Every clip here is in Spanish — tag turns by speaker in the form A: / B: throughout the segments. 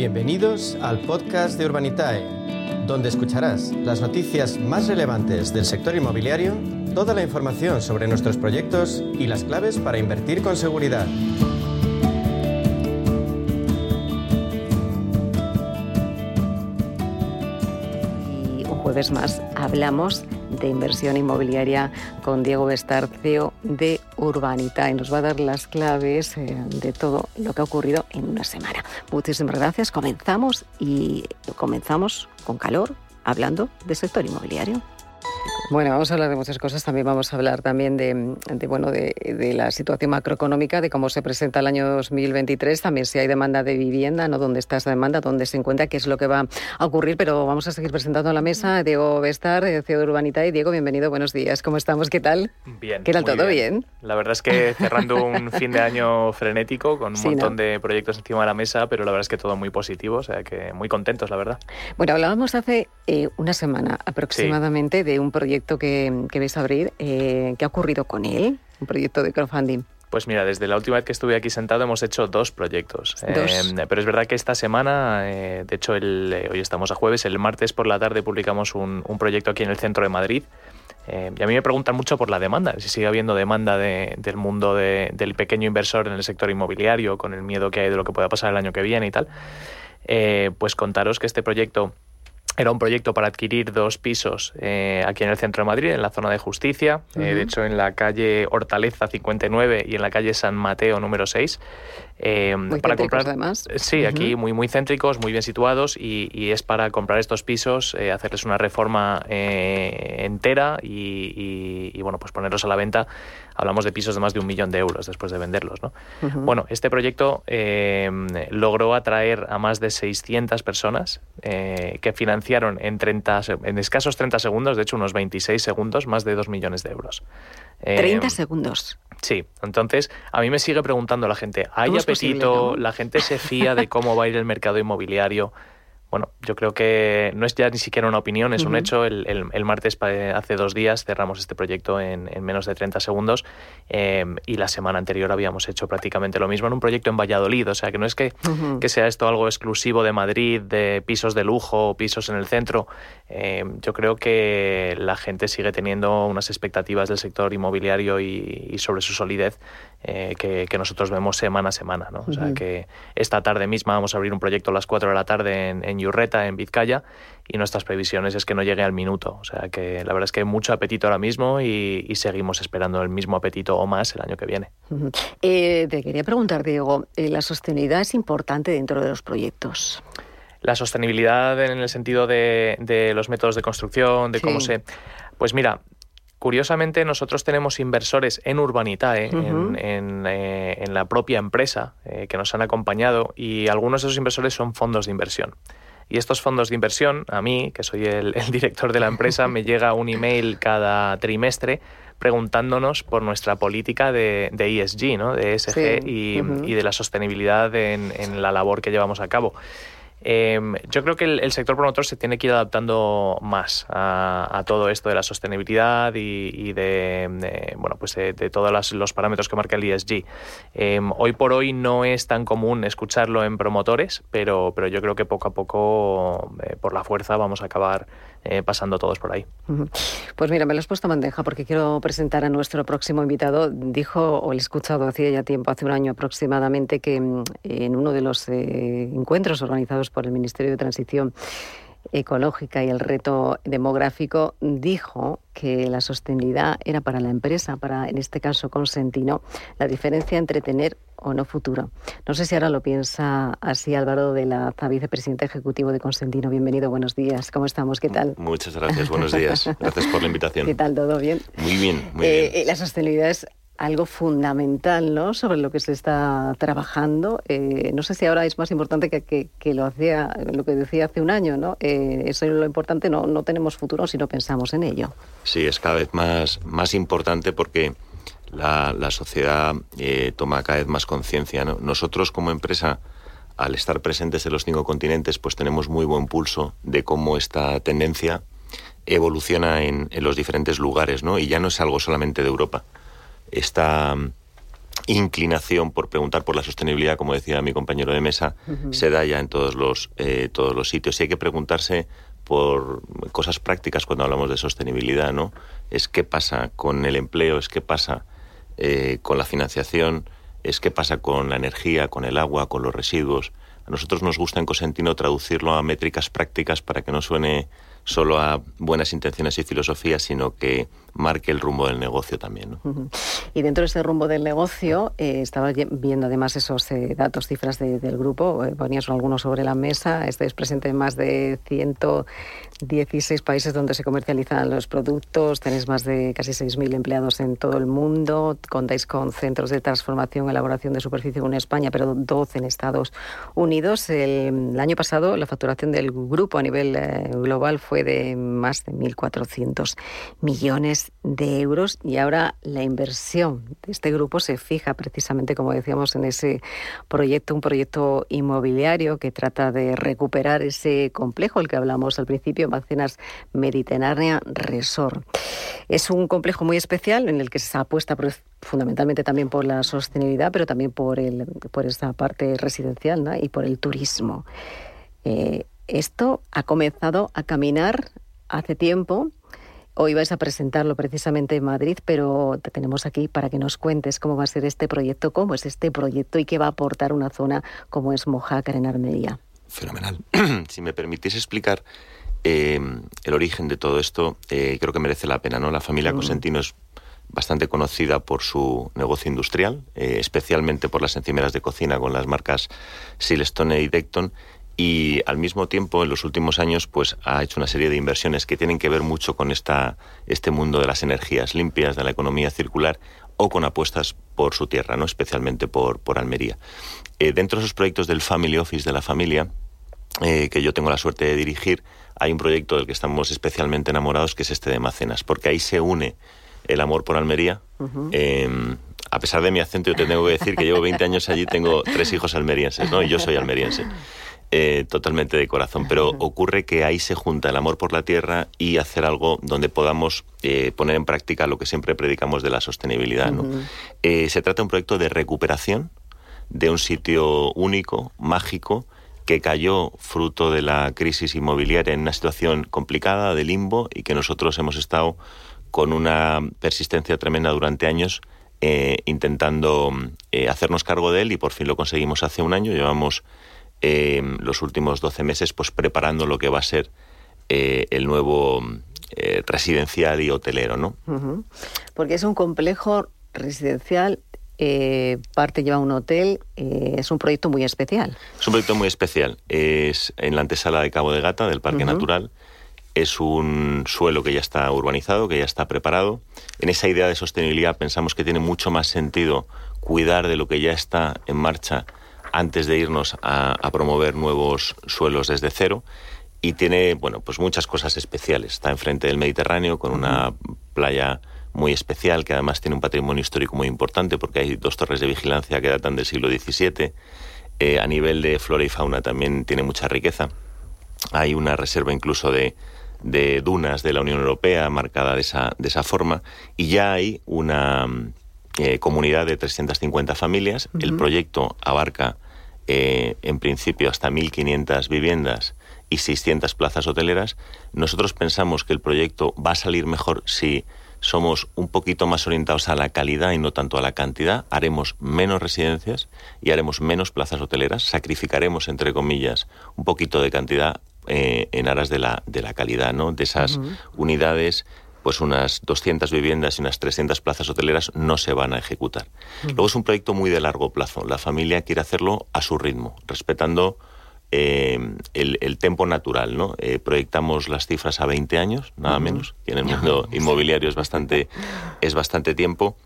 A: Bienvenidos al podcast de Urbanitae, donde escucharás las noticias más relevantes del sector inmobiliario, toda la información sobre nuestros proyectos y las claves para invertir con seguridad.
B: Y un jueves más hablamos de inversión inmobiliaria con Diego Bestarceo de Urbanita y nos va a dar las claves eh, de todo lo que ha ocurrido en una semana. Muchísimas gracias. Comenzamos y comenzamos con calor hablando del sector inmobiliario. Bueno, vamos a hablar de muchas cosas. También vamos a hablar también de, bueno de, la situación macroeconómica, de cómo se presenta el año 2023. También si hay demanda de vivienda, no dónde está esa demanda, dónde se encuentra, qué es lo que va a ocurrir. Pero vamos a seguir presentando a la mesa Diego Bestar, CEO de Urbanita. Y Diego, bienvenido. Buenos días. ¿Cómo estamos? ¿Qué tal?
C: Bien.
B: ¿Qué tal todo? Bien.
C: La verdad es que cerrando un fin de año frenético con un montón de proyectos encima de la mesa, pero la verdad es que todo muy positivo, o sea que muy contentos, la verdad.
B: Bueno, hablábamos hace eh, una semana aproximadamente de un proyecto que, que vais a abrir. Eh, ¿Qué ha ocurrido con él? Un proyecto de crowdfunding.
C: Pues mira, desde la última vez que estuve aquí sentado hemos hecho dos proyectos.
B: Dos.
C: Eh, pero es verdad que esta semana, eh, de hecho el, eh, hoy estamos a jueves, el martes por la tarde publicamos un, un proyecto aquí en el centro de Madrid. Y a mí me preguntan mucho por la demanda, si sigue habiendo demanda de- del mundo de- del pequeño inversor en el sector inmobiliario, con el miedo que hay de lo que pueda pasar el año que viene y tal. Pues contaros que este proyecto era un proyecto para adquirir dos pisos eh, aquí en el centro de Madrid, en la zona de justicia, eh, de hecho en la calle Hortaleza 59 y en la calle San Mateo número 6. eh,
B: Muy
C: para comprar,
B: además.
C: Sí, aquí muy, muy céntricos, muy bien situados y, y es para comprar estos pisos, eh, hacerles una reforma eh, entera y, y- y, bueno, pues ponerlos a la venta. Hablamos de pisos de más de un millón de euros después de venderlos, ¿no? Bueno, este proyecto eh, logró atraer a más de 600 personas eh, que financiaron en, 30, se- en escasos 30 segundos, de hecho unos 26 segundos, más de 2 millones de euros. Eh,
B: 30 segundos.
C: Sí, entonces a mí me sigue preguntando la gente, ¿hay
B: ¿Cómo es
C: apetito?
B: posible, no?
C: ¿La gente se fía de cómo va a ir el mercado inmobiliario? Bueno, yo creo que no es ya ni siquiera una opinión, es un hecho. El, el- el martes, hace dos días, cerramos este proyecto en, en menos de 30 segundos eh, y la semana anterior habíamos hecho prácticamente lo mismo en un proyecto en Valladolid. O sea, que no es que, que sea esto algo exclusivo de Madrid, de pisos de lujo, pisos en el centro. Eh, yo creo que la gente sigue teniendo unas expectativas del sector inmobiliario y, y sobre su solidez eh, que, que nosotros vemos semana a semana. ¿no? O sea, que esta tarde misma vamos a abrir un proyecto a las 4 de la tarde en, en Yurreta, en Vizcaya, y nuestras previsiones es que no llegue al minuto. O sea, que la verdad es que hay mucho apetito ahora mismo y, y seguimos esperando el mismo apetito o más el año que viene.
B: Eh, te quería preguntar, Diego, eh, la sostenibilidad es importante dentro de los proyectos.
C: La sostenibilidad en el sentido de, de los métodos de construcción, de
B: Sí.
C: cómo se... Pues mira, curiosamente nosotros tenemos inversores en Urbanitae, en, en, eh, en la propia empresa, eh, que nos han acompañado y algunos de esos inversores son fondos de inversión. Y estos fondos de inversión, a mí, que soy el, el director de la empresa, me llega un email cada trimestre preguntándonos por nuestra política de, de ESG, ¿no? de ESG
B: Sí.
C: y, de la sostenibilidad en, en la labor que llevamos a cabo. Eh, yo creo que el, sector promotor se tiene que ir adaptando más a, todo esto de la sostenibilidad y, y de, bueno pues de, de todos los parámetros que marca el ESG. Eh, hoy por hoy no es tan común escucharlo en promotores, pero, pero yo creo que poco a poco, eh, por la fuerza, vamos a acabar eh, pasando todos por ahí.
B: Pues mira, me lo has puesto bandeja porque quiero presentar a nuestro próximo invitado. Dijo, o le he escuchado hacía ya tiempo, hace un año aproximadamente, que mm, en uno de los eh, encuentros organizados por el Ministerio de Transición Ecológica y el reto demográfico, dijo que la sostenibilidad era para la empresa, para en este caso Consentino, la diferencia entre tener o no futuro. No sé si ahora lo piensa así Álvaro de la vicepresidenta ejecutivo de Consentino. Bienvenido, buenos días. ¿Cómo estamos? ¿Qué tal?
D: Muchas gracias, buenos días. Gracias por la invitación.
B: ¿Qué tal? ¿Todo bien?
D: Muy bien, muy
B: Eh,
D: bien.
B: eh, la sostenibilidad es algo fundamental, ¿no? Sobre lo que se está trabajando. Eh, no sé si ahora es más importante que, que- lo hacía, lo que decía hace un año, ¿no? Eh, eso es lo importante. No, no tenemos futuro si no pensamos en ello.
D: Sí, es cada vez más, más importante porque la, la sociedad eh, toma cada vez más conciencia. ¿no? Nosotros como empresa, al estar presentes en los cinco continentes, pues tenemos muy buen pulso de cómo esta tendencia evoluciona en, en los diferentes lugares, ¿no? Y ya no es algo solamente de Europa. Esta, inclinación por preguntar por la sostenibilidad, como decía mi compañero de mesa, se da ya en todos los, eh, todos los sitios. Y hay que preguntarse por cosas prácticas cuando hablamos de sostenibilidad, ¿no? Es qué pasa con el empleo, es qué pasa eh, con la financiación, es qué pasa con la energía, con el agua, con los residuos. A nosotros nos gusta en Cosentino traducirlo a métricas prácticas para que no suene solo a buenas intenciones y filosofías, sino que marque el rumbo del negocio también.
B: Y dentro de ese rumbo del negocio, eh, estaba viendo además esos eh, datos, cifras del grupo, eh, ponías algunos sobre la mesa, estáis presente en más de 116 países donde se comercializan los productos, tenéis más de casi 6.000 empleados en todo el mundo, contáis con centros de transformación, elaboración de superficie en España, pero 12 en Estados Unidos. El, año pasado la facturación del grupo a nivel global fue de más de 1.400 millones de euros y ahora la inversión de este grupo se fija precisamente, como decíamos, en ese proyecto, un proyecto inmobiliario que trata de recuperar ese complejo, el que hablamos al principio, Macenas Mediterránea Resort. Es un complejo muy especial en el que se apuesta fundamentalmente también por la sostenibilidad, pero también por, el, por esta parte residencial y por el turismo. Eh, esto ha comenzado a caminar hace tiempo Hoy vais a presentarlo precisamente en Madrid, pero te tenemos aquí para que nos cuentes cómo va a ser este proyecto, cómo es este proyecto y qué va a aportar una zona como es Mojácar en Armería.
D: Fenomenal. si me permitís explicar eh, el origen de todo esto, eh, creo que merece la pena. ¿no? La familia Cosentino es bastante conocida por su negocio industrial, eh, especialmente por las encimeras de cocina con las marcas Silestone y Decton, y al mismo tiempo en los últimos años pues ha hecho una serie de inversiones que tienen que ver mucho con esta, este mundo de las energías limpias, de la economía circular o con apuestas por su tierra, ¿no? especialmente por, por Almería. Eh, dentro de esos proyectos del Family Office de la familia, eh, que yo tengo la suerte de dirigir, hay un proyecto del que estamos especialmente enamorados que es este de Macenas, porque ahí se une el amor por Almería. Em, a pesar de mi acento, yo te tengo que decir que llevo 20 años allí, tengo tres hijos almerienses, ¿no? Y yo soy almeriense. Eh, totalmente de corazón, pero ocurre que ahí se junta el amor por la tierra y hacer algo donde podamos eh, poner en práctica lo que siempre predicamos de la sostenibilidad. Eh, se trata de un proyecto de recuperación de un sitio único, mágico, que cayó fruto de la crisis inmobiliaria en una situación complicada, de limbo, y que nosotros hemos estado con una persistencia tremenda durante años intentando hacernos cargo de él y por fin lo conseguimos hace un año. Llevamos Em, los últimos 12 meses pues preparando lo que va a ser eh, el nuevo eh, residencial y hotelero, ¿no?
B: Porque es un complejo residencial eh, parte lleva un hotel, es un proyecto muy especial.
D: Es un proyecto muy especial. Es en la antesala de Cabo de Gata, del Parque Natural. Es un suelo que ya está urbanizado, que ya está preparado. En esa idea de sostenibilidad pensamos que tiene mucho más sentido cuidar de lo que ya está en marcha antes de irnos a, promover nuevos suelos desde cero y tiene, bueno, pues muchas cosas especiales. Está enfrente del Mediterráneo con una playa muy especial que además tiene un patrimonio histórico muy importante porque hay dos torres de vigilancia que datan del siglo XVII. Eh, a nivel de flora y fauna también tiene mucha riqueza. Hay una reserva incluso de, dunas de la Unión Europea marcada de esa, de esa forma y ya hay una, eh, comunidad de 350 familias. El proyecto abarca eh, en principio hasta 1.500 viviendas y 600 plazas hoteleras. Nosotros pensamos que el proyecto va a salir mejor si somos un poquito más orientados a la calidad y no tanto a la cantidad. Haremos menos residencias y haremos menos plazas hoteleras. Sacrificaremos, entre comillas, un poquito de cantidad eh, en aras de la, de la calidad, ¿no? De esas unidades pues unas 200 viviendas y unas 300 plazas hoteleras no se van a ejecutar. Luego es un proyecto muy de largo plazo. La familia quiere hacerlo a su ritmo, respetando eh, el, el, tempo natural. ¿no? Eh, proyectamos las cifras a 20 años, nada menos, y en el mundo inmobiliario es bastante, es bastante tiempo,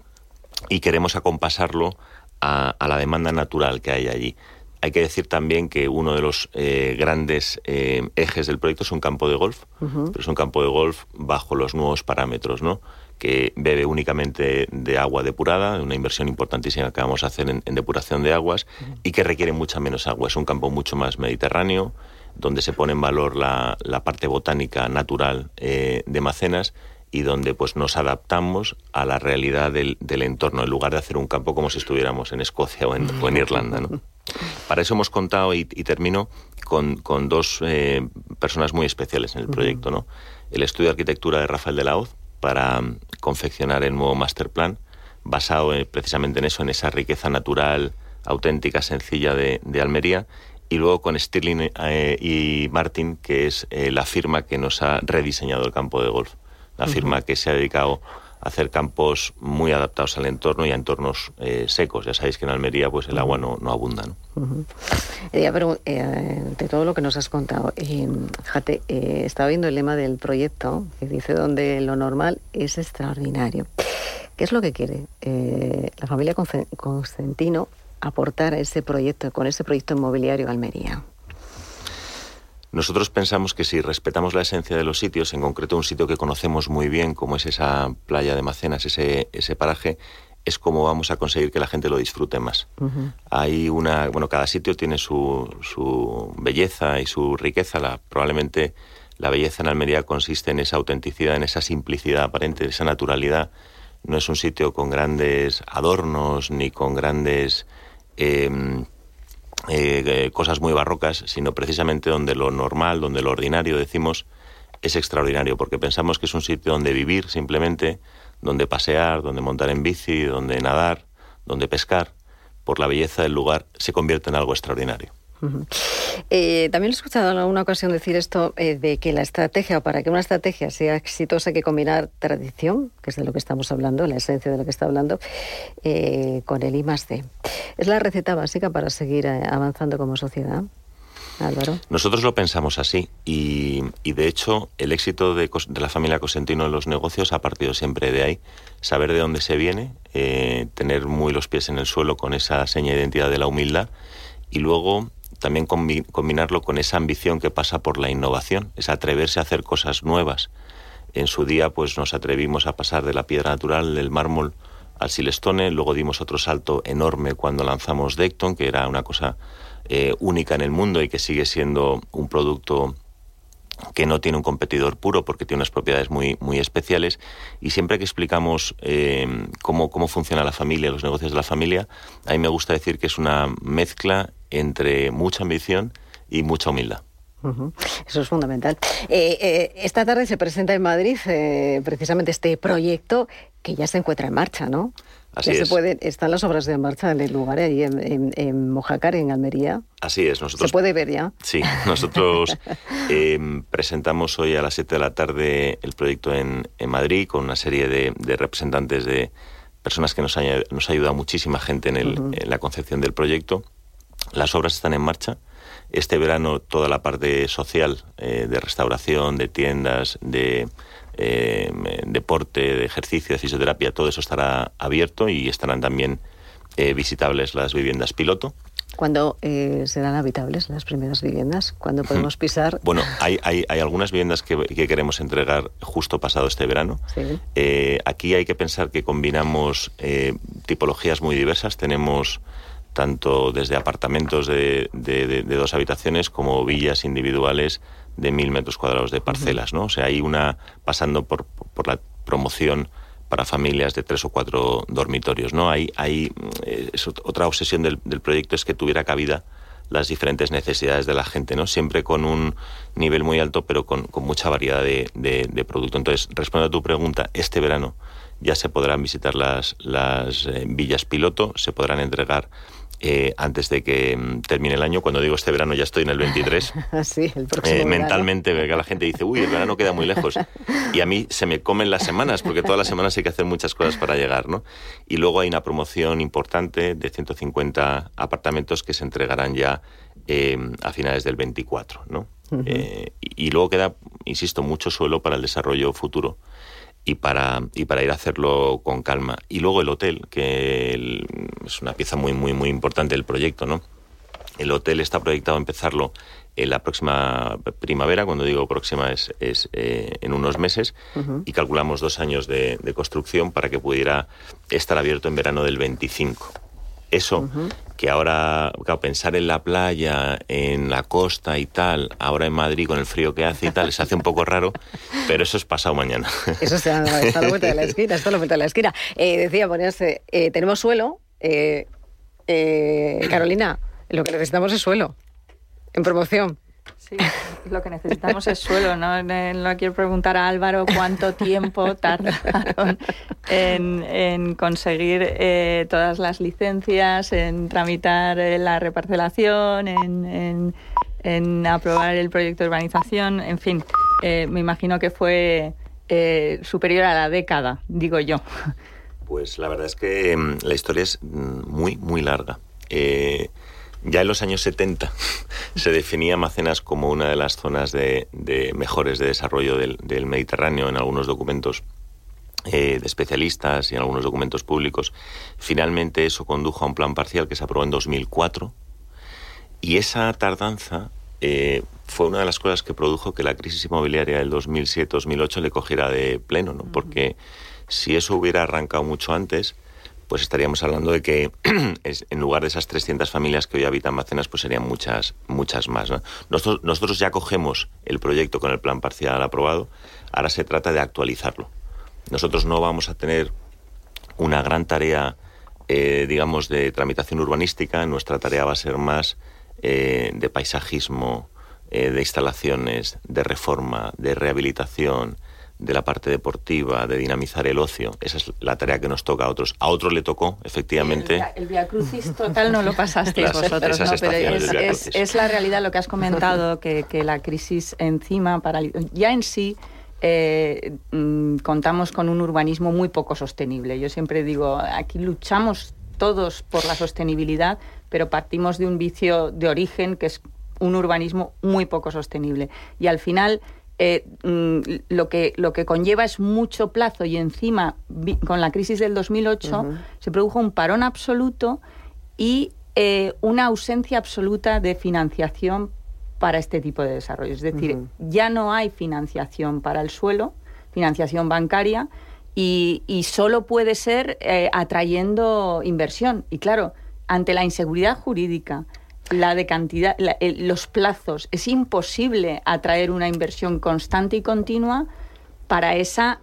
D: y queremos acompasarlo a la demanda natural que hay allí. Hay que decir también que uno de los eh, grandes eh, ejes del proyecto es un campo de golf, pero es un campo de golf bajo los nuevos parámetros, ¿no? que bebe únicamente de agua depurada, una inversión importantísima que vamos a hacer en, depuración de aguas y que requiere mucha menos agua. Es un campo mucho más mediterráneo, donde se pone en valor la, parte botánica natural eh, de Macenas y donde pues nos adaptamos a la realidad del, entorno, en lugar de hacer un campo como si estuviéramos en Escocia o en, Irlanda. ¿no? Para eso hemos contado, y, termino, con, dos eh, personas muy especiales en el proyecto. ¿no? El estudio de arquitectura de Rafael de la Hoz para mm, confeccionar el nuevo master plan, basado eh, precisamente en eso, en esa riqueza natural, auténtica, sencilla de, Almería, y luego con Stirling eh, y Martin, que es la firma que nos ha rediseñado el campo de golf la firma que se ha dedicado a hacer campos muy adaptados al entorno y a entornos eh, secos. Ya sabéis que en Almería pues el agua no, abunda. ¿no?
B: Eh, pero eh, de todo lo que nos has contado, Jate, estaba viendo el lema del proyecto que dice donde lo normal es extraordinario. ¿Qué es lo que quiere la familia Constantino aportar a ese proyecto, con ese proyecto inmobiliario Almería?
D: Nosotros pensamos que si respetamos la esencia de los sitios, en concreto un sitio que conocemos muy bien, como es esa playa de Macenas, ese, ese paraje, es como vamos a conseguir que la gente lo disfrute más. Hay una, bueno, cada sitio tiene su, su belleza y su riqueza. La, probablemente la belleza en Almería consiste en esa autenticidad, en esa simplicidad aparente, en esa naturalidad. No es un sitio con grandes adornos ni con grandes em, eh, cosas muy barrocas, sino precisamente donde lo normal, donde lo ordinario, decimos, es extraordinario, porque pensamos que es un sitio donde vivir simplemente, donde pasear, donde montar en bici, donde nadar, donde pescar, por la belleza del lugar, se convierte en algo extraordinario.
B: Eh, también he escuchado en alguna ocasión decir esto eh, de que la estrategia, o para que una estrategia sea exitosa, hay que combinar tradición, que es de lo que estamos hablando, la esencia de lo que está hablando, eh, con el I más D. ¿Es la receta básica para seguir avanzando como sociedad? Álvaro.
D: Nosotros lo pensamos así y, de hecho el éxito de, la familia Cosentino en los negocios ha partido siempre de ahí. Saber de dónde se viene, tener muy los pies en el suelo con esa seña de identidad de la humildad y luego también combinarlo con esa ambición que pasa por la innovación, es atreverse a hacer cosas nuevas. En su día, pues nos atrevimos a pasar de la piedra natural, del mármol, al silestone, luego dimos otro salto enorme cuando lanzamos Decton, que era una cosa eh, única en el mundo y que sigue siendo un producto que no tiene un competidor puro porque tiene unas propiedades muy, muy especiales y siempre que explicamos eh, cómo, cómo funciona la familia, los negocios de la familia, a mí me gusta decir que es una mezcla entre mucha ambición y mucha humildad.
B: Eso es fundamental. Eh, eh, esta tarde se presenta en Madrid precisamente este proyecto que ya se encuentra en marcha, ¿no?
D: Así es.
B: Se están las obras de marcha en el lugar, ahí en, Mojácar, en Almería.
D: Así es.
B: Nosotros, ¿Se puede ver ya?
D: Sí, nosotros em, presentamos hoy a las 7 de la tarde el proyecto en, Madrid con una serie de, representantes de personas que nos, ha, nos ayudado muchísima gente en, la concepción del proyecto. Las obras están en marcha. Este verano toda la parte social eh, de restauración, de tiendas, de eh, deporte, de ejercicio, de fisioterapia, todo eso estará abierto y estarán también eh, visitables las viviendas piloto.
B: ¿Cuándo eh, serán habitables las primeras viviendas? ¿Cuándo podemos pisar?
D: Bueno, hay, hay, hay algunas viviendas que, queremos entregar justo pasado este verano. aquí hay que pensar que combinamos tipologías muy diversas. Tenemos tanto desde apartamentos de, de, dos habitaciones como villas individuales de mil metros cuadrados de parcelas, ¿no? O sea, hay una pasando por, por la promoción para familias de tres o cuatro dormitorios, ¿no? Hay, hay eh, otra obsesión del, proyecto es que tuviera cabida las diferentes necesidades de la gente, ¿no? Siempre con un nivel muy alto, pero con, con mucha variedad de, de, producto. Entonces, respondiendo a tu pregunta, este verano ya se podrán visitar las, las eh, villas piloto, se podrán entregar eh, antes de que mm, termine el año. Cuando digo este verano ya estoy en el 23.
B: sí, el próximo
D: eh, mentalmente la gente dice, uy, el verano queda muy lejos. Y a mí se me comen las semanas, porque todas las semanas hay que hacer muchas cosas para llegar, ¿no? Y luego hay una promoción importante de 150 apartamentos que se entregarán ya eh, a finales del 24, ¿no? y luego queda, insisto, mucho suelo para el desarrollo futuro y para, y para ir a hacerlo con calma. Y luego el hotel, que es una pieza muy, muy, muy importante del proyecto, ¿no? El hotel está proyectado a empezarlo en la próxima primavera, cuando digo próxima es, es eh, en unos meses, y calculamos dos años de, construcción para que pudiera estar abierto en verano del 25. Eso que ahora, claro, pensar en la playa, en la costa y tal, ahora en Madrid con el frío que hace y tal, se hace un poco raro, pero eso es pasado mañana.
B: Eso está, a la vuelta de la esquina, está a la vuelta de la esquina. Eh, decía, ponerse, eh, tenemos suelo, eh, Carolina, lo que necesitamos es suelo, en promoción.
E: Sí, lo que necesitamos es suelo. No, no quiero preguntar a Álvaro cuánto tiempo tardaron en, conseguir eh, todas las licencias, en tramitar eh, la reparcelación, en, aprobar el proyecto de urbanización. En fin, eh, me imagino que fue superior a la década, digo yo.
D: Pues la verdad es que mm, la historia es mm, muy, muy larga. Ya en los años 70 se definía Macenas como una de las zonas de, mejores de desarrollo del, Mediterráneo en algunos documentos eh, de especialistas y en algunos documentos públicos. Finalmente eso condujo a un plan parcial que se aprobó en 2004 y esa tardanza eh, fue una de las cosas que produjo que la crisis inmobiliaria del 2007-2008 le cogiera de pleno, ¿no? porque si eso hubiera arrancado mucho antes, pues estaríamos hablando de que en lugar de esas 300 familias que hoy habitan Macenas, pues serían muchas, muchas más. Nosotros, ya cogemos el proyecto con el plan parcial aprobado, ahora se trata de actualizarlo. Nosotros no vamos a tener una gran tarea, eh, digamos, de tramitación urbanística, nuestra tarea va a ser más eh, de paisajismo, eh, de instalaciones, de reforma, de rehabilitación, de la parte deportiva, de dinamizar el ocio. Esa es la tarea que nos toca a otros. A otros le tocó, efectivamente.
E: El, Via Crucis total no lo pasasteis vosotros, ¿no? Pero es, la realidad lo que has comentado, que, la crisis encima, para, ya en sí, eh, mm, contamos con un urbanismo muy poco sostenible. Yo siempre digo, aquí luchamos todos por la sostenibilidad, pero partimos de un vicio de origen que es un urbanismo muy poco sostenible. Y al final eh, mm, lo, que, lo que conlleva es mucho plazo y encima, con la crisis del 2008, se produjo un parón absoluto y eh, una ausencia absoluta de financiación para este tipo de desarrollo. Es decir, ya no hay financiación para el suelo, financiación bancaria, y, solo puede ser eh, atrayendo inversión. Y claro, ante la inseguridad jurídica, la de cantidad, los plazos. Es imposible atraer una inversión constante y continua para esa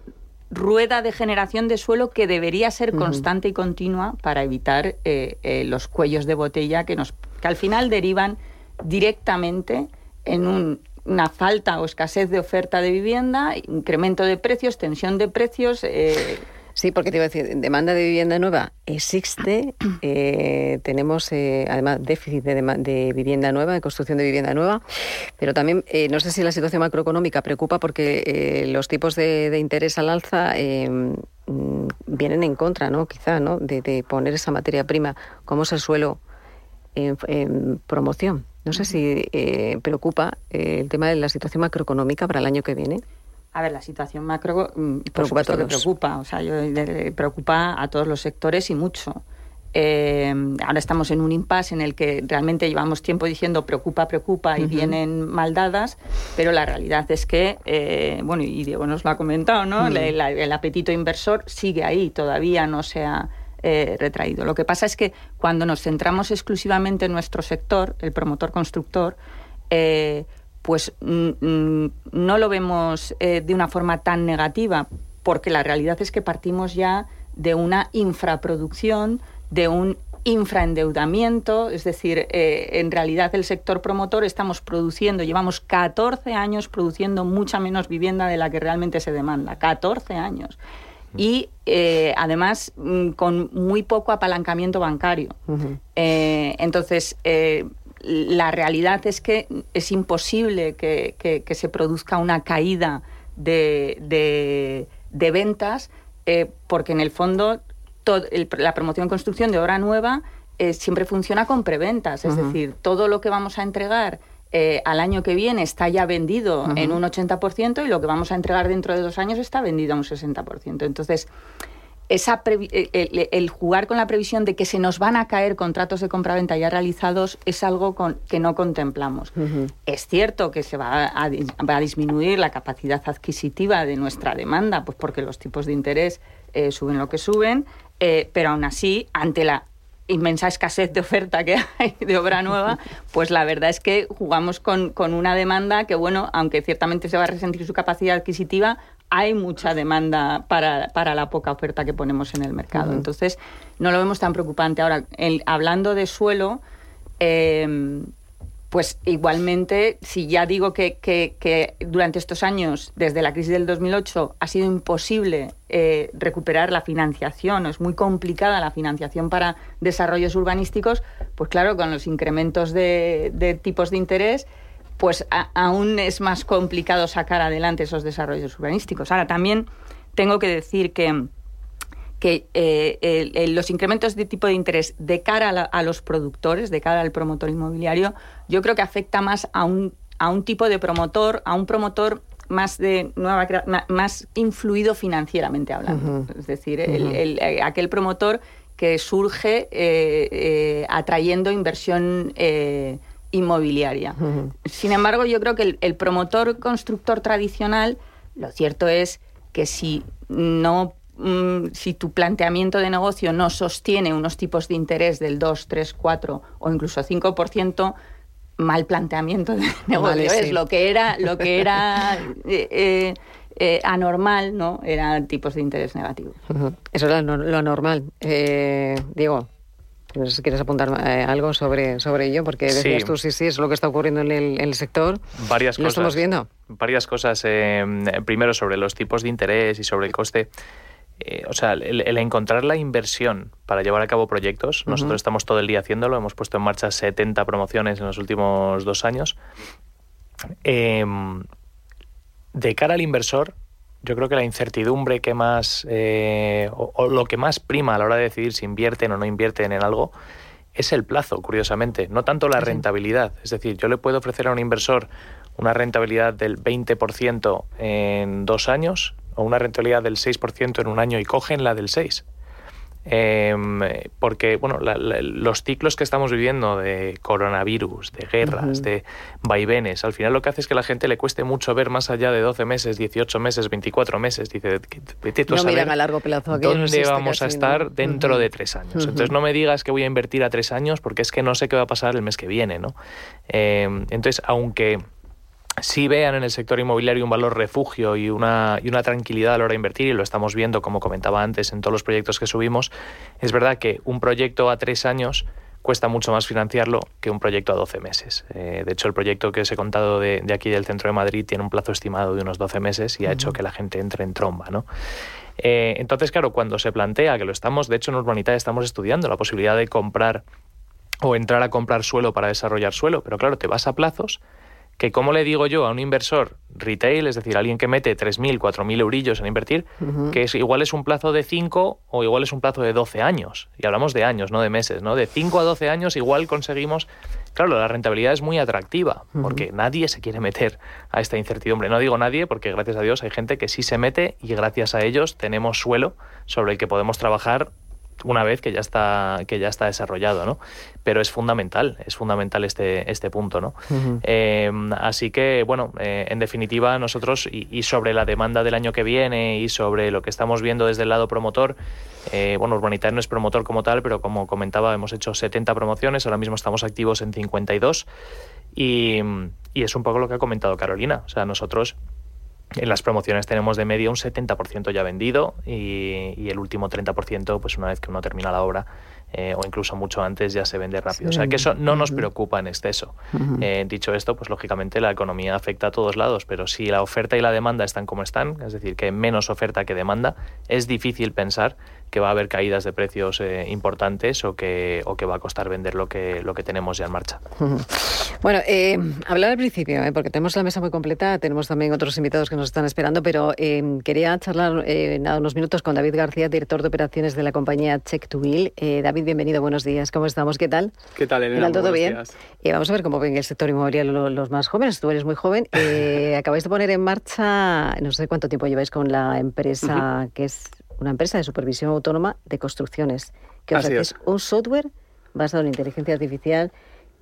E: rueda de generación de suelo que debería ser constante y continua para evitar eh, eh, los cuellos de botella que, nos, que al final derivan directamente en una falta o escasez de oferta de vivienda, incremento de precios, tensión de precios. Eh,
B: Sí, porque te iba a decir, demanda de vivienda nueva existe, eh, tenemos eh, además déficit de, vivienda nueva, de construcción de vivienda nueva, pero también eh, no sé si la situación macroeconómica preocupa porque los tipos de, interés al alza mm, vienen en contra, ¿no? Quizá, ¿no? De, poner esa materia prima como es el suelo en, promoción. No sé si preocupa el tema de la situación macroeconómica para el año que viene.
E: A ver, la situación macro mm, preocupa que preocupa, o sea, yo, preocupa a todos los sectores y mucho. Eh, ahora estamos en un impasse en el que realmente llevamos tiempo diciendo preocupa, preocupa y vienen mal dadas, pero la realidad es que, eh, bueno, y Diego nos lo ha comentado, ¿no? el apetito inversor sigue ahí, todavía no se ha eh, retraído. Lo que pasa es que cuando nos centramos exclusivamente en nuestro sector, el promotor constructor, pues mm, mm, no lo vemos eh, de una forma tan negativa, porque la realidad es que partimos ya de una infraproducción, de un infraendeudamiento, es decir, eh, en realidad el sector promotor estamos produciendo, llevamos 14 años produciendo mucha menos vivienda de la que realmente se demanda, 14 años. Y eh, además mm, con muy poco apalancamiento bancario. entonces, la realidad es que es imposible que, se produzca una caída de, ventas eh, porque en el fondo la promoción construcción de obra nueva eh, siempre funciona con preventas, es decir, todo lo que vamos a entregar eh, al año que viene está ya vendido en un 80% y lo que vamos a entregar dentro de dos años está vendido a un 60%. Entonces, esa eh, el, jugar con la previsión de que se nos van a caer contratos de compraventa ya realizados es algo con, que no contemplamos. Es cierto que se va a, va a, disminuir la capacidad adquisitiva de nuestra demanda, pues porque los tipos de interés eh, suben lo que suben, eh, pero aún así, ante la inmensa escasez de oferta que hay de obra nueva, pues la verdad es que jugamos con, con, una demanda que, bueno, aunque ciertamente se va a resentir su capacidad adquisitiva, hay mucha demanda para, para la poca oferta que ponemos en el mercado. Entonces, no lo vemos tan preocupante. Ahora, hablando de suelo, eh, pues igualmente, si ya digo que, durante estos años, desde la crisis del 2008, ha sido imposible eh, recuperar la financiación, es muy complicada la financiación para desarrollos urbanísticos, pues claro, con los incrementos de, tipos de interés, pues aún es más complicado sacar adelante esos desarrollos urbanísticos. Ahora, también tengo que decir que que eh, los incrementos de tipo de interés de cara a, los productores, de cara al promotor inmobiliario, yo creo que afecta más a un, a un tipo de promotor, a un promotor más de nueva más influido financieramente hablando. Es decir, eh, aquel promotor que surge eh, atrayendo inversión inmobiliaria. Sin embargo, yo creo que el promotor constructor tradicional, lo cierto es que si no Mm, si tu planteamiento de negocio no sostiene unos tipos de interés del 2, 3, 4 o incluso 5%, mal planteamiento de negocio es lo que era lo que era eh, eh, eh, anormal no eran tipos de interés negativos.
B: Eso era lo, normal. Diego no sé si quieres apuntar algo sobre, sobre ello, porque decías tú, sí, sí, es lo que está ocurriendo en el, sector.
C: Varias
B: lo estamos viendo.
C: Varias cosas. primero, sobre los tipos de interés y sobre el coste. Eh, o sea, el, encontrar la inversión para llevar a cabo proyectos, nosotros estamos todo el día haciéndolo, hemos puesto en marcha 70 promociones en los últimos dos años. Em, de cara al inversor, yo creo que la incertidumbre que más, eh, o, lo que más prima a la hora de decidir si invierten o no invierten en algo, es el plazo, curiosamente, no tanto la rentabilidad. Es decir, yo le puedo ofrecer a un inversor una rentabilidad del 20% en dos años o una rentabilidad del 6% en un año y cogen la del 6%. Em, porque bueno, los ciclos que estamos viviendo de coronavirus, de guerras, de vaivenes, al final lo que hace es que a la gente le cueste mucho ver más allá de 12 meses, 18 meses, 24 meses. Dice,
B: vete tú no miran a largo plazo.
C: ¿Dónde vamos a estar dentro de tres años? Entonces no me digas que voy a invertir a tres años porque es que no sé qué va a pasar el mes que viene. ¿no? Em, entonces, aunque si vean en el sector inmobiliario un valor refugio y una, y una tranquilidad a la hora de invertir, y lo estamos viendo, como comentaba antes, en todos los proyectos que subimos, es verdad que un proyecto a tres años cuesta mucho más financiarlo que un proyecto a 12 meses. Eh, de hecho, el proyecto que os he contado de, aquí del centro de Madrid tiene un plazo estimado de unos 12 meses y ha hecho que la gente entre en tromba. ¿no? Eh, entonces, claro, cuando se plantea que lo estamos, de hecho en Urbanidad estamos estudiando la posibilidad de comprar o entrar a comprar suelo para desarrollar suelo, pero claro, te vas a plazos que cómo le digo yo a un inversor retail, es decir, alguien que mete 3.000, 4.000 eurillos en invertir, que es, igual es un plazo de 5 o igual es un plazo de 12 años. Y hablamos de años, no de meses, ¿no? De 5 a 12 años igual conseguimos... Claro, la rentabilidad es muy atractiva, porque nadie se quiere meter a esta incertidumbre. No digo nadie, porque gracias a Dios hay gente que sí se mete y gracias a ellos tenemos suelo sobre el que podemos trabajar una vez que ya está, que ya está desarrollado, ¿no? Pero es fundamental, es fundamental este, este punto, ¿no? Em, así que, bueno, eh, en definitiva, nosotros, y, sobre la demanda del año que viene y sobre lo que estamos viendo desde el lado promotor, eh, bueno, Urbanitae no es promotor como tal, pero como comentaba, hemos hecho 70 promociones, ahora mismo estamos activos en 52 y, y es un poco lo que ha comentado Carolina. O sea, nosotros en las promociones tenemos de media un 70% ya vendido y, y, el último 30%, pues una vez que uno termina la obra, eh, o incluso mucho antes ya se vende rápido. O sea que eso no nos preocupa en exceso. Eh, dicho esto, pues lógicamente la economía afecta a todos lados, pero si la oferta y la demanda están como están, es decir, que menos oferta que demanda, es difícil pensar que va a haber caídas de precios eh, importantes o que, o que va a costar vender lo que, lo que tenemos ya en marcha.
B: Bueno, eh, hablaba al principio, porque tenemos la mesa muy completa, tenemos también otros invitados que nos están esperando, pero quería charlar nada, unos minutos con David García, director de operaciones de la compañía Check to Bill. David, bienvenido, buenos días. ¿Cómo estamos? ¿Qué tal?
F: ¿Qué tal, Elena?
B: ¿Todo bien? Y vamos a ver cómo ven el sector inmobiliario los más jóvenes. Tú eres muy joven. Eh, acabáis de poner en marcha, no sé cuánto tiempo lleváis con la empresa, que es una empresa de supervisión autónoma de construcciones, que ofrece un software basado en inteligencia artificial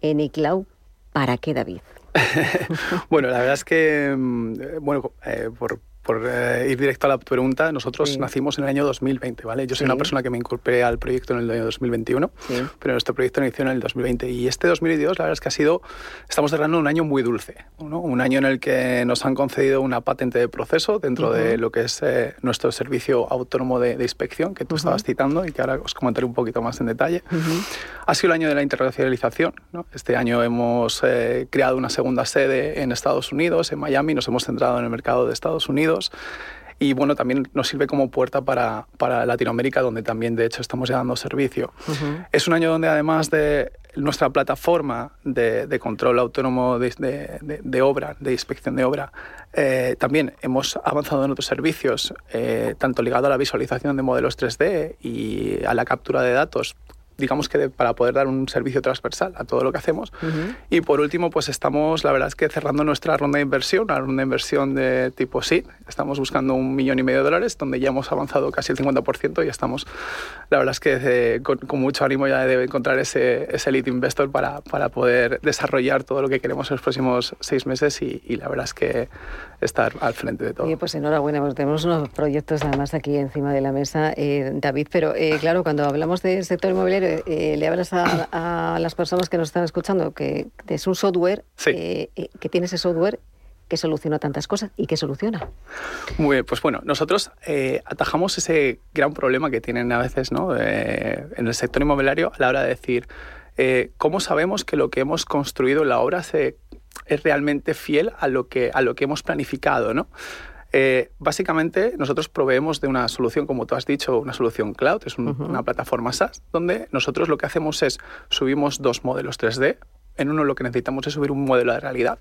B: en iCloud. ¿Para qué, David?
F: bueno, la verdad es que, mm, bueno, eh, por por eh, ir directo a la pregunta, nosotros nacimos en el año 2020, ¿vale? Yo soy una persona que me incorporé al proyecto en el año 2021, pero nuestro proyecto inició en el 2020. Y este 2022, la verdad es que ha sido, estamos cerrando un año muy dulce, ¿no? Un año en el que nos han concedido una patente de proceso dentro de lo que es eh, nuestro servicio autónomo de, inspección, que tú estabas citando y que ahora os comentaré un poquito más en detalle. Ha sido el año de la internacionalización, ¿no? Este año hemos eh, creado una segunda sede en Estados Unidos, en Miami, nos hemos centrado en el mercado de Estados Unidos y bueno, también nos sirve como puerta para, para Latinoamérica, donde también de hecho estamos ya dando servicio. Es un año donde además de nuestra plataforma de, de control autónomo de, de, de, obra, de inspección de obra, eh, también hemos avanzado en otros servicios, eh, tanto ligado a la visualización de modelos 3D y a la captura de datos digamos que para poder dar un servicio transversal a todo lo que hacemos. Y por último, pues estamos, la verdad es que cerrando nuestra ronda de inversión, una ronda de inversión de tipo sí, estamos buscando un millón y medio de dólares, donde ya hemos avanzado casi el 50% y estamos, la verdad es que eh, con, mucho ánimo ya de encontrar ese, ese lead investor para, para, poder desarrollar todo lo que queremos en los próximos seis meses y, la verdad es que estar al frente de todo.
B: Y pues enhorabuena, porque tenemos unos proyectos además aquí encima de la mesa, eh, David, pero eh, claro, cuando hablamos del sector inmobiliario, eh, le hablas a, las personas que nos están escuchando que es un software, eh, eh, que tiene ese software que soluciona tantas cosas y que soluciona.
F: Muy bien, pues bueno, nosotros atajamos ese gran problema que tienen a veces ¿no? en el sector inmobiliario a la hora de decir cómo sabemos que lo que hemos construido en la obra se, es realmente fiel a lo que, a lo que hemos planificado. ¿no? Eh, básicamente, nosotros proveemos de una solución, como tú has dicho, una solución cloud, es una plataforma SaaS, donde nosotros lo que hacemos es subimos dos modelos 3D. En uno lo que necesitamos es subir un modelo de realidad.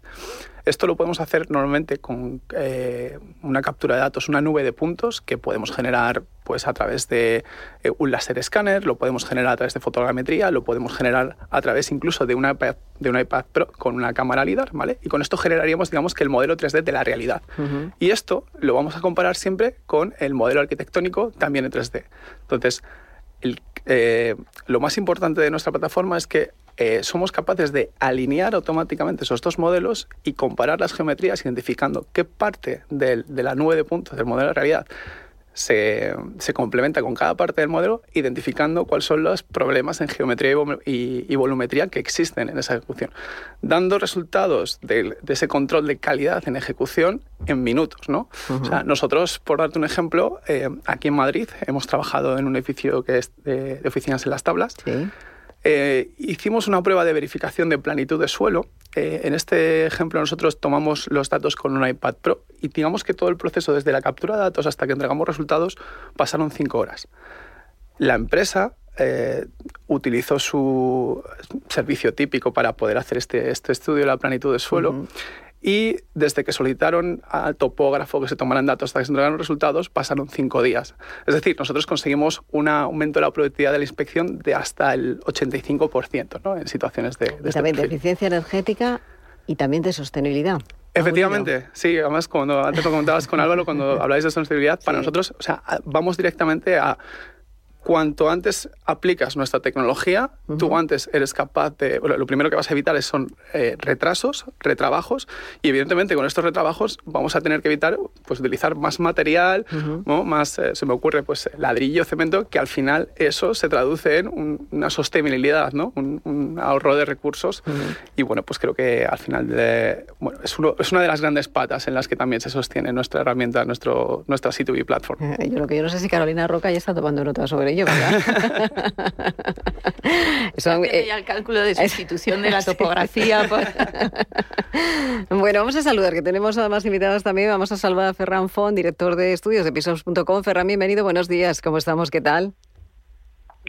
F: Esto lo podemos hacer normalmente con eh, una captura de datos, una nube de puntos que podemos generar pues, a través de eh, un láser escáner, lo podemos generar a través de fotogrametría, lo podemos generar a través incluso de una iPad, de una iPad Pro con una cámara LIDAR, ¿vale? Y con esto generaríamos, digamos, que el modelo 3D de la realidad. Y esto lo vamos a comparar siempre con el modelo arquitectónico también en 3D. Entonces, eh, lo más importante de nuestra plataforma es que eh, somos capaces de alinear automáticamente esos dos modelos y comparar las geometrías identificando qué parte de la nube de puntos del modelo de realidad se, complementa con cada parte del modelo, identificando cuáles son los problemas en geometría y, volumetría que existen en esa ejecución, dando resultados de, ese control de calidad en ejecución en minutos. ¿no? o sea, nosotros, por darte un ejemplo, eh, aquí en Madrid hemos trabajado en un edificio que es de, oficinas en las tablas. ¿Sí? Eh, hicimos una prueba de verificación de planitud de suelo. Eh, en este ejemplo nosotros tomamos los datos con un iPad Pro y digamos que todo el proceso desde la captura de datos hasta que entregamos resultados pasaron cinco horas. La empresa eh, utilizó su servicio típico para poder hacer este, este estudio de la planitud de suelo y desde que solicitaron al topógrafo que se tomaran datos hasta que se entregaron resultados, pasaron cinco días. Es decir, nosotros conseguimos un aumento de la productividad de la inspección de hasta el 85% ¿no? en situaciones de... de
B: y este también de eficiencia energética y también de sostenibilidad.
F: Efectivamente, sí. Además, cuando antes lo comentabas con Álvaro, cuando habláis de sostenibilidad, para nosotros, o sea, vamos directamente a cuanto antes aplicas nuestra tecnología, tú antes eres capaz de... lo primero que vas a evitar son eh, retrasos, retrabajos, y evidentemente con estos retrabajos vamos a tener que evitar pues, utilizar más material, ¿no? más, eh, se me ocurre, pues ladrillo, cemento, que al final eso se traduce en una sostenibilidad, ¿no? Un, ahorro de recursos. Y bueno, pues creo que al final bueno, es, es, una de las grandes patas en las que también se sostiene nuestra herramienta, nuestro, nuestra C2B platform.
B: Eh, yo lo que yo no sé si Carolina Roca ya está tomando nota sobre ello
E: Son, eh, el cálculo de sustitución de la topografía.
B: bueno, vamos a saludar, que tenemos a más invitados también. Vamos a saludar a Ferran Font, director de estudios de pisos.com. Ferran, bienvenido, buenos días. ¿Cómo estamos? ¿Qué tal?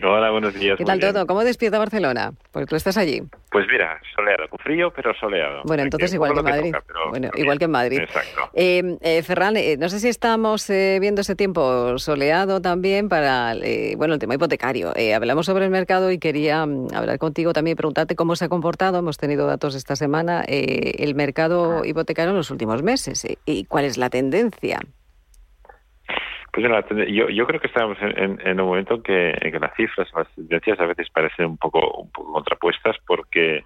G: Hola, buenos días.
B: ¿Qué tal todo? ¿Cómo despierta Barcelona? Porque tú estás allí.
G: Pues mira, soleado, con frío, pero soleado.
B: Bueno, entonces igual que, Madrid. bueno, igual que en Madrid.
G: Exacto.
B: Eh, eh, Ferran, eh, no sé si estamos viendo ese tiempo soleado también para, bueno, el tema hipotecario. hablamos sobre el mercado y quería mm, hablar contigo también y preguntarte cómo se ha comportado. Hemos tenido datos esta semana el mercado hipotecario en los últimos meses y cuál es la tendencia.
G: Pues yo, yo creo que estamos en, un momento en que, en que, las cifras, las tendencias a veces parecen un poco, contrapuestas porque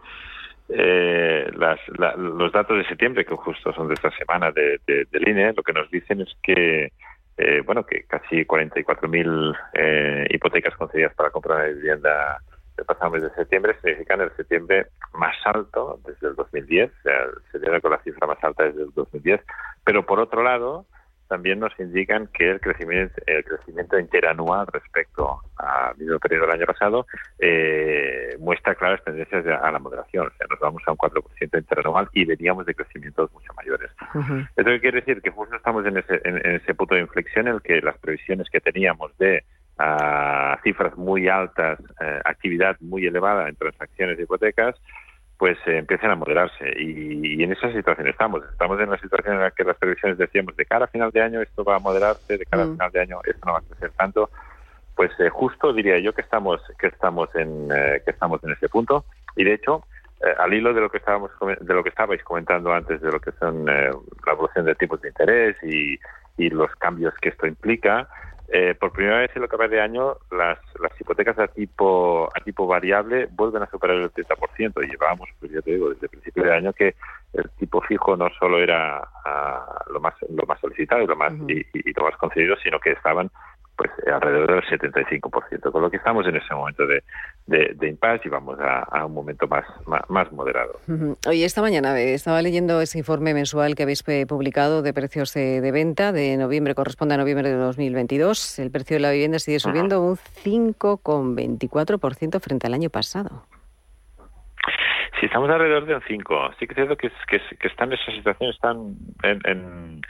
G: eh, los datos de septiembre, que justo son de esta semana de, del INE, lo que nos dicen es que eh, bueno que casi 44.000 eh, hipotecas concedidas para comprar una vivienda el pasado mes de septiembre significan el septiembre más alto desde el 2010, o sea, el septiembre con la cifra más alta desde el 2010. Pero por otro lado, también nos indican que el crecimiento, el crecimiento interanual respecto al mismo periodo del año pasado eh, muestra claras tendencias a la moderación. O sea, nos vamos a un 4% interanual y veníamos de crecimientos mucho mayores. Esto quiere decir que justo estamos en ese, en, ese punto de inflexión en el que las previsiones que teníamos de ah, cifras muy altas, eh, actividad muy elevada en transacciones de hipotecas, pues eh, empiecen a moderarse. Y, en esa situación estamos. Estamos en una situación en la que las previsiones decíamos de cara a final de año esto va a moderarse, de cara a mm. final de año esto no va a crecer tanto. Pues eh, justo diría yo que estamos que estamos en eh, que estamos en ese punto. Y de hecho, al hilo de lo que estábamos de lo que estabais comentando antes de lo que son la evolución de tipos de interés y, y los cambios que esto implica, eh, por primera vez en lo que va de año, las, las hipotecas a tipo a tipo variable vuelven a superar el 30%. Y llevábamos, pues ya te digo, desde el principio de año que el tipo fijo no solo era ah, lo más lo más solicitado y lo más y, lo más concedido, sino que estaban pues alrededor del 75%, con lo que estamos en ese momento de, de, impasse y vamos a, un momento más, más, moderado.
B: Hoy esta mañana eh, estaba leyendo ese informe mensual que habéis eh, publicado de precios de, venta de noviembre, corresponde a noviembre de 2022. El precio de la vivienda sigue subiendo un 5,24% frente al año pasado.
G: Sí, estamos alrededor de un 5. Sí que es cierto que, que, que están en esa situación, están en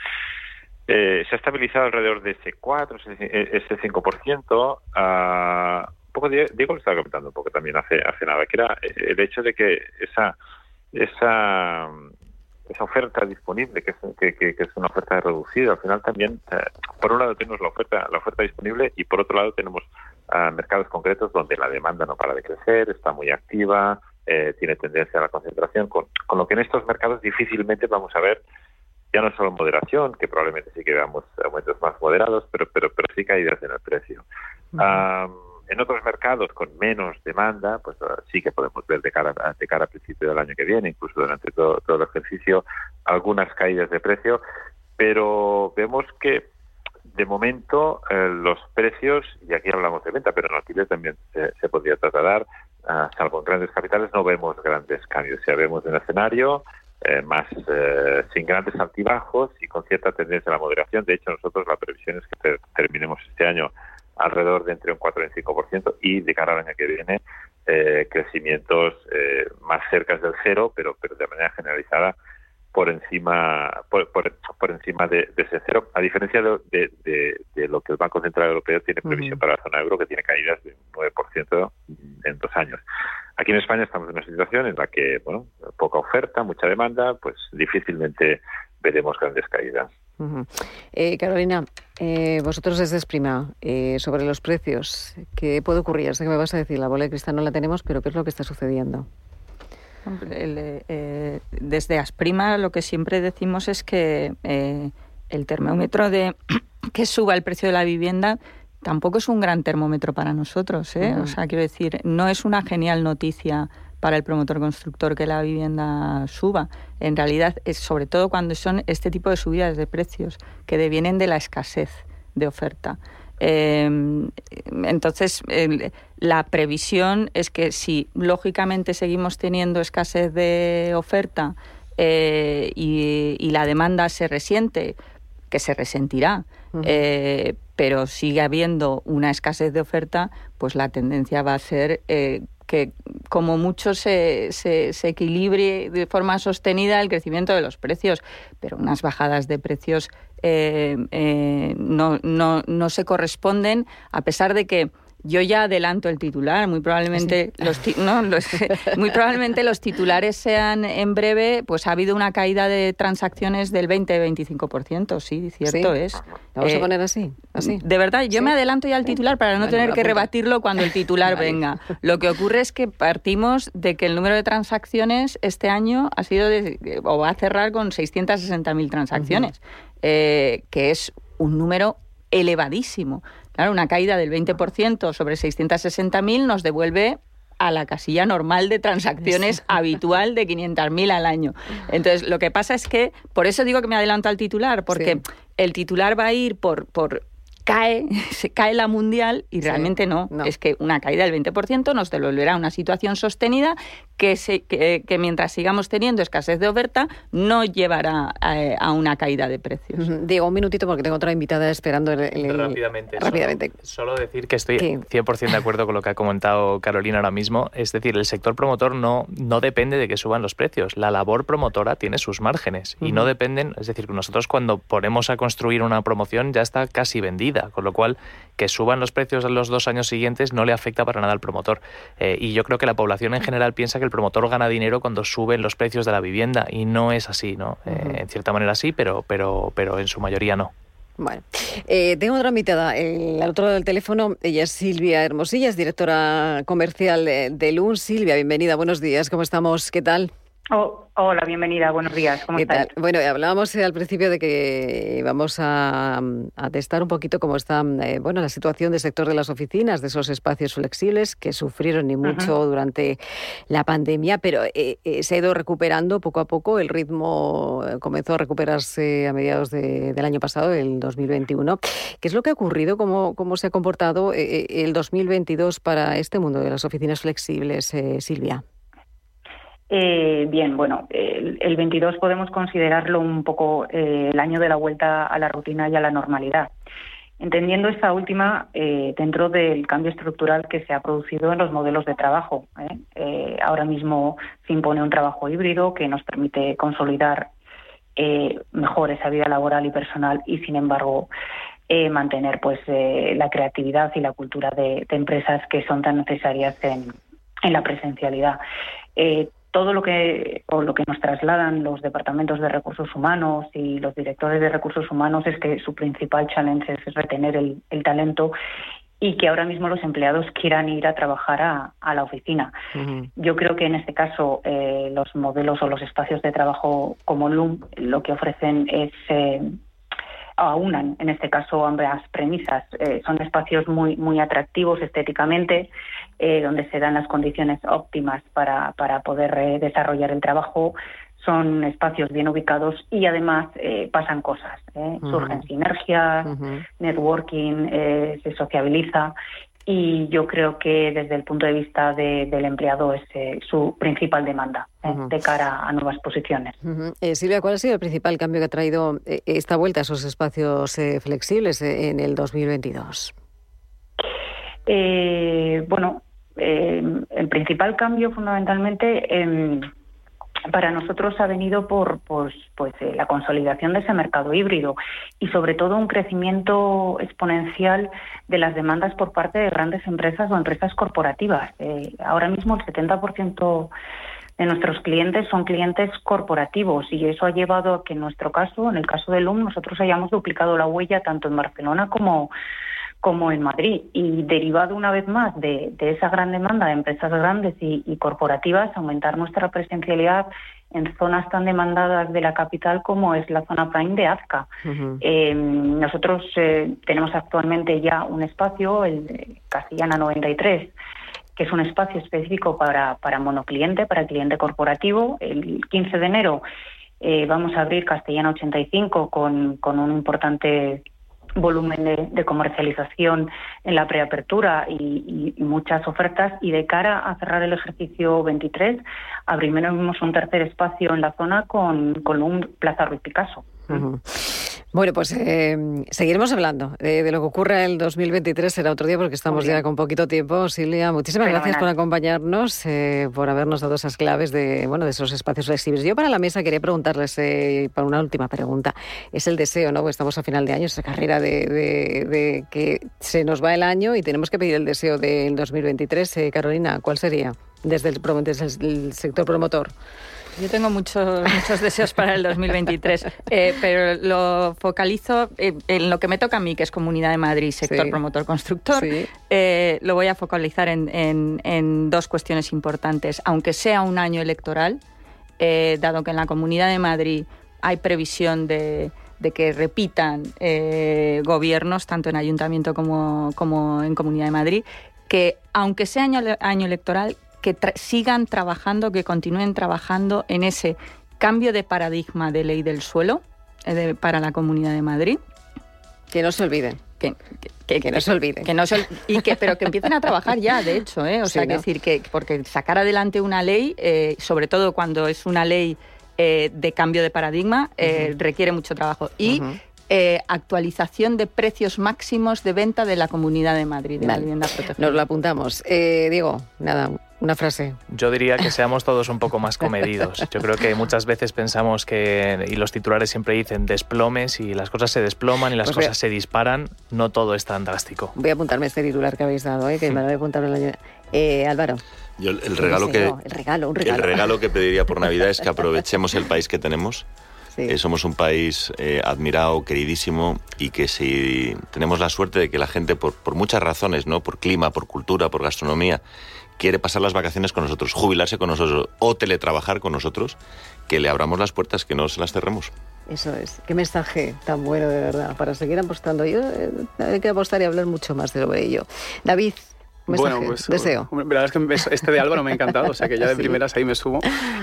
G: eh, se ha estabilizado alrededor de ese 4, ese 5%. Uh, un poco Diego lo estaba comentando un poco también hace, hace nada, que era el hecho de que esa esa esa oferta disponible, que es, que, es una oferta reducida, al final también, eh, por un lado tenemos la oferta, la oferta disponible y por otro lado tenemos uh, mercados concretos donde la demanda no para de crecer, está muy activa, eh, tiene tendencia a la concentración, con, con lo que en estos mercados difícilmente vamos a ver ya no solo moderación, que probablemente sí que veamos aumentos más moderados, pero, pero, pero sí caídas en el precio. en otros mercados con menos demanda, pues ah, sí que podemos ver de cara, de cara al principio del año que viene, incluso durante todo, todo el ejercicio, algunas caídas de precio, pero vemos que de momento eh, los precios, y aquí hablamos de venta, pero en alquiler también se, podría trasladar, uh, salvo en grandes capitales, no vemos grandes cambios. Ya vemos en el escenario eh, más eh, sin grandes altibajos y con cierta tendencia a la moderación. De hecho, nosotros la previsión es que terminemos este año alrededor de entre un 4 y un 5% y de cara al año que viene eh, crecimientos más cerca del cero, pero, pero de manera generalizada por encima por, por, encima de, ese cero, a diferencia de, de, lo que el Banco Central Europeo tiene previsión para la zona euro, que tiene caídas de un 9% en dos años. Aquí en España estamos en una situación en la que, bueno, poca oferta, mucha demanda, pues difícilmente veremos grandes caídas.
B: Eh, Carolina, eh, vosotros desde Esprima, eh, sobre los precios, ¿qué puede ocurrir? Sé que me vas a decir, la bola de cristal no la tenemos, pero ¿qué es lo que está sucediendo?
E: Eh, desde Asprima lo que siempre decimos es que eh, el termómetro de que suba el precio de la vivienda tampoco es un gran termómetro para nosotros. ¿eh? O sea, quiero decir, no es una genial noticia para el promotor constructor que la vivienda suba. En realidad, es sobre todo cuando son este tipo de subidas de precios que devienen de la escasez de oferta. Em, entonces, la previsión es que si lógicamente seguimos teniendo escasez de oferta eh, y, la demanda se resiente, que se resentirá, eh, pero sigue habiendo una escasez de oferta, pues la tendencia va a ser eh, que como mucho se, se, se, equilibre de forma sostenida el crecimiento de los precios, pero unas bajadas de precios eh, eh, no, no, no se corresponden, a pesar de que yo ya adelanto el titular, muy probablemente los, muy probablemente los titulares sean en breve, pues ha habido una caída de transacciones del 20-25%, sí, cierto es.
B: vamos a eh, poner así? así?
E: De verdad, yo me adelanto ya al titular para no tener que rebatirlo cuando el titular venga. Lo que ocurre es que partimos de que el número de transacciones este año ha sido o va a cerrar con 660.000 transacciones, eh, que es un número elevadísimo. Claro, una caída del 20% sobre 660.000 nos devuelve a la casilla normal de transacciones habitual de 500.000 al año. Entonces, lo que pasa es que, por eso digo que me adelanto al titular, porque el titular va a ir por, por cae, se cae la mundial y realmente no. Es que una caída del 20% nos devolverá a una situación sostenida que, se, que, mientras sigamos teniendo escasez de oferta no llevará a, una caída de precios.
B: Diego, un minutito porque tengo otra invitada esperando. El,
C: rápidamente. rápidamente. Solo, decir que estoy 100% de acuerdo con lo que ha comentado Carolina ahora mismo. Es decir, el sector promotor no, no depende de que suban los precios. La labor promotora tiene sus márgenes y no dependen, es decir, nosotros cuando ponemos a construir una promoción ya está casi vendida, con lo cual que suban los precios en los dos años siguientes no le afecta para nada al promotor. Eh, y yo creo que la población en general piensa que el promotor gana dinero cuando suben los precios de la vivienda y no es así, ¿no? Eh, en cierta manera sí, pero, pero, pero en su mayoría no.
B: Bueno, eh, tengo otra invitada, el, al otro lado del teléfono, ella es Silvia Hermosilla, es directora comercial de, de LUN. Silvia, bienvenida, buenos días, ¿cómo estamos? ¿Qué tal?
H: Oh, hola, bienvenida, buenos días. ¿Cómo estás?
B: Bueno, hablábamos al principio de que vamos a, testar un poquito cómo está eh, bueno, la situación del sector de las oficinas, de esos espacios flexibles que sufrieron y mucho durante la pandemia, pero eh, eh, se ha ido recuperando poco a poco. El ritmo comenzó a recuperarse a mediados del año pasado, el 2021. ¿Qué es lo que ha ocurrido? ¿Cómo, cómo se ha comportado el 2022 para este mundo de las oficinas flexibles, Silvia?
H: Eh, bien, bueno, el, 22 podemos considerarlo un poco eh, el año de la vuelta a la rutina y a la normalidad, entendiendo esta última eh, dentro del cambio estructural que se ha producido en los modelos de trabajo. ahora mismo se impone un trabajo híbrido que nos permite consolidar mejor esa vida laboral y personal y, sin embargo, mantener pues la creatividad y la cultura de, empresas que son tan necesarias en la presencialidad todo lo que o lo que nos trasladan los departamentos de recursos humanos y los directores de recursos humanos es que su principal challenge es retener el, talento y que ahora mismo los empleados quieran ir a trabajar a, la oficina. Yo creo que en este caso eh, los modelos o los espacios de trabajo como Loom lo que ofrecen es eh, aunan en este caso ambas premisas. Eh, son espacios muy muy atractivos estéticamente eh, donde se dan las condiciones óptimas para, para poder eh, desarrollar el trabajo. Son espacios bien ubicados y además pasan cosas. Surgen sinergias, networking, se sociabiliza y yo creo que desde el punto de vista del empleado es su principal demanda de cara a nuevas posiciones.
B: Silvia, ¿cuál ha sido el principal cambio que ha traído esta vuelta a esos espacios flexibles en el 2022?
H: bueno, eh, el principal cambio fundamentalmente em, para nosotros ha venido por pues, pues eh, la consolidación de ese mercado híbrido y sobre todo un crecimiento exponencial de las demandas por parte de grandes empresas o empresas corporativas. Eh, ahora mismo el 70% de nuestros clientes son clientes corporativos y eso ha llevado a que en nuestro caso, en el caso de LUM, nosotros hayamos duplicado la huella tanto en Barcelona como como en Madrid. Y derivado una vez más de, esa gran demanda de empresas grandes y, corporativas, aumentar nuestra presencialidad en zonas tan demandadas de la capital como es la zona prime de Azca. Eh, nosotros eh, tenemos actualmente ya un espacio, el Castellana 93, que es un espacio específico para, para monocliente, para cliente corporativo. El 15 de enero eh, vamos a abrir Castellana 85 con, con un importante volumen de, comercialización en la preapertura y, y, muchas ofertas y de cara a cerrar el ejercicio 23 abrimos un tercer espacio en la zona con, con un Plaza Ruiz Picasso.
B: Bueno, pues eh, seguiremos hablando de, lo que ocurre en el 2023. Será otro día porque estamos ya con poquito tiempo. Silvia, muchísimas gracias por acompañarnos, eh, por habernos dado esas claves de, bueno, de esos espacios flexibles. Yo para la mesa quería preguntarles, eh, para una última pregunta, es el deseo, ¿no? Pues estamos a final de año, esa carrera de, de, que se nos va el año y tenemos que pedir el deseo del 2023. Eh, Carolina, ¿cuál sería desde el, desde el sector promotor?
E: Yo tengo muchos, muchos deseos para el 2023, eh, pero lo focalizo en lo que me toca a mí, que es Comunidad de Madrid, sector promotor constructor. Eh, lo voy a focalizar en, dos cuestiones importantes. Aunque sea un año electoral, eh, dado que en la Comunidad de Madrid hay previsión de, que repitan gobiernos, tanto en ayuntamiento como, como en Comunidad de Madrid, que aunque sea año, año electoral, que sigan trabajando, que continúen trabajando en ese cambio de paradigma de ley del suelo eh, para la Comunidad de Madrid.
B: Que no se olviden.
E: Que, que, no se olviden. Que no y que, pero que empiecen a trabajar ya, de hecho. ¿eh? O sea, decir que porque sacar adelante una ley, eh, sobre todo cuando es una ley eh, de cambio de paradigma, requiere mucho trabajo. Y actualización de precios máximos de venta de la Comunidad de Madrid, de la vivienda protegida.
B: Nos lo apuntamos. Diego, nada, una frase.
C: Yo diría que seamos todos un poco más comedidos. Yo creo que muchas veces pensamos que, y los titulares siempre dicen desplomes y las cosas se desploman y las pues cosas se disparan. No todo es tan drástico.
B: Voy a apuntarme este titular que habéis dado, ¿eh? que me lo voy a apuntar en la... Eh, Álvaro.
D: Yo el, regalo que,
B: el regalo, un regalo.
D: El regalo que pediría por Navidad es que aprovechemos el país que tenemos. Eh, somos un país eh, admirado, queridísimo y que si tenemos la suerte de que la gente, por, por muchas razones, ¿no? por clima, por cultura, por gastronomía, quiere pasar las vacaciones con nosotros, jubilarse con nosotros o teletrabajar con nosotros, que le abramos las puertas, que no se las cerremos.
B: Eso es. Qué mensaje tan bueno, de verdad, para seguir apostando. Yo eh, hay que apostar y hablar mucho más de sobre ello. David, bueno, pues deseo.
F: La verdad es que este de Álvaro me ha encantado, o sea que ya de primeras ahí me subo.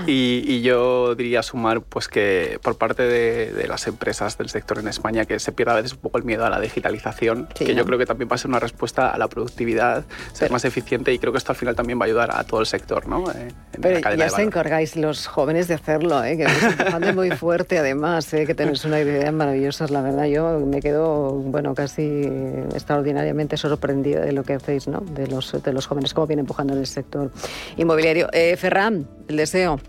F: Y, yo diría sumar pues que por parte de, las empresas del sector en España que se pierda a veces un poco el miedo a la digitalización, que yo creo que también va a ser una respuesta a la productividad, ser más eficiente y creo que esto al final también va a ayudar a todo el sector, ¿no?
B: Eh, Pero ya se encargáis los jóvenes de hacerlo, ¿eh? que es muy fuerte además, ¿eh? que tenéis una idea maravillosa, la verdad. Yo me quedo, bueno, casi extraordinariamente sorprendida de lo que hacéis, ¿no? De los jóvenes, cómo viene empujando en el sector inmobiliario. Eh, Ferran, el deseo.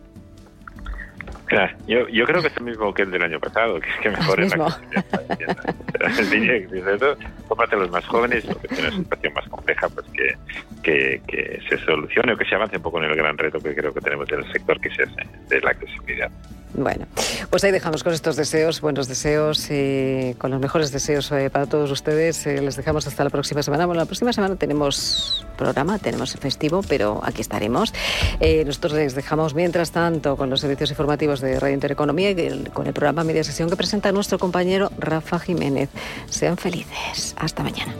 G: Claro, yo, yo creo que es el mismo que el del año pasado, que es que mejor es la por parte de los más jóvenes, o que tiene una situación más compleja, pues que, que, que, se solucione o que se avance un poco en el gran reto que creo que tenemos en el sector, que es ese, de la accesibilidad.
B: Bueno, pues ahí dejamos con estos deseos, buenos deseos, y con los mejores deseos eh, para todos ustedes. Eh, les dejamos hasta la próxima semana. Bueno, la próxima semana tenemos programa, tenemos festivo, pero aquí estaremos. Eh, nosotros les dejamos, mientras tanto, con los servicios informativos de Radio Intereconomía y con el programa Media Sesión que presenta nuestro compañero Rafa Jiménez. Sean felices. Hasta mañana.